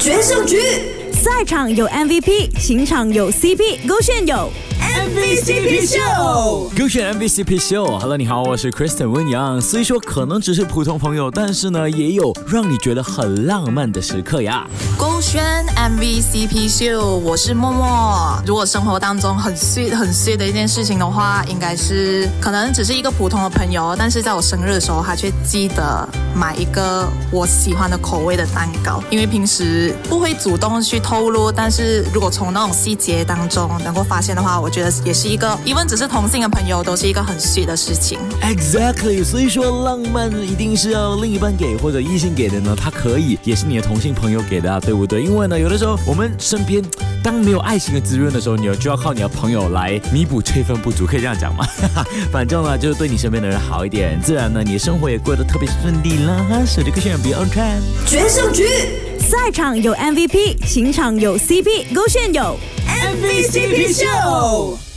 决胜局，赛场有 MVP，情场有 CP，勾选有 MVCP 秀。勾选 MVCP 秀，Hello，你好，我是 Kristen 温阳。虽说可能只是普通朋友，但是呢，也有让你觉得很浪漫的时刻呀。勾选 MVCP 秀，我是默默。如果生活当中很 sweet 很 sweet 的一件事情的话，应该是可能只是一个普通的朋友，但是在我生日的时候，他却记得买一个我喜欢的口味的蛋糕。因为平时不会主动去透露，但是如果从那种细节当中能够发现的话，我觉得也是一个，even 只是同性的朋友，都是一个很 sweet 的事情。Exactly，所以说浪漫一定是要另一半给或者异性给的呢，他可以也是你的同性朋友给的啊，对不对？因为呢，有的时候我们身边当没有爱情的滋润的时候，你就要靠你的朋友来弥补这份不足，可以这样讲吗？反正呢，就是对你身边的人好一点，自然呢，你的生活也过得特别顺利啦。手机可选 Be on track。决胜局赛场有 MVP，情场有 CP，勾选有，MVCP 秀。